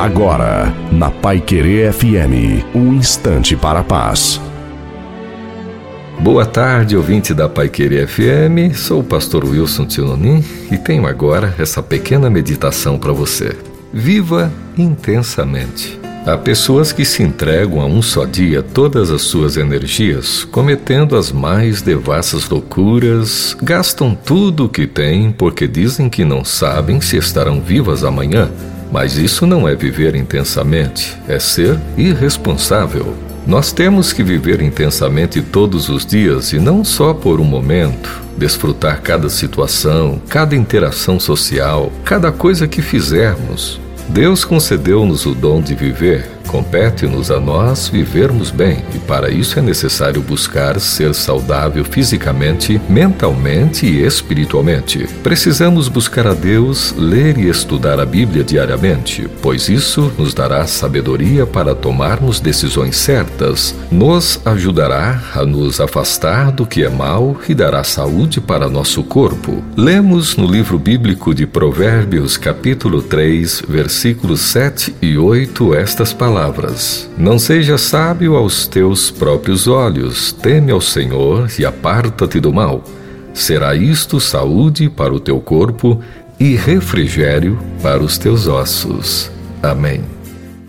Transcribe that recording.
Agora, na Pai Querer FM, um instante para a paz. Boa tarde, ouvinte da Pai Querer FM. Sou o pastor Wilson Tinonim e tenho agora essa pequena meditação para você. Viva intensamente. Há pessoas que se entregam a um só dia todas as suas energias, cometendo as mais devassas loucuras, gastam tudo o que têm porque dizem que não sabem se estarão vivas amanhã mas isso não é viver intensamente, é ser irresponsável. Nós temos que viver intensamente todos os dias e não só por um momento. Desfrutar cada situação, cada interação social, cada coisa que fizermos. Deus concedeu-nos o dom de viver Compete-nos a nós vivermos bem e para isso é necessário buscar ser saudável fisicamente, mentalmente e espiritualmente. Precisamos buscar a Deus, ler e estudar a Bíblia diariamente, pois isso nos dará sabedoria para tomarmos decisões certas, nos ajudará a nos afastar do que é mal e dará saúde para nosso corpo. Lemos no livro bíblico de Provérbios, capítulo 3, versículos 7 e 8 estas palavras palavras: Não seja sábio aos teus próprios olhos, teme ao Senhor e aparta-te do mal. Será isto saúde para o teu corpo e refrigério para os teus ossos. Amém.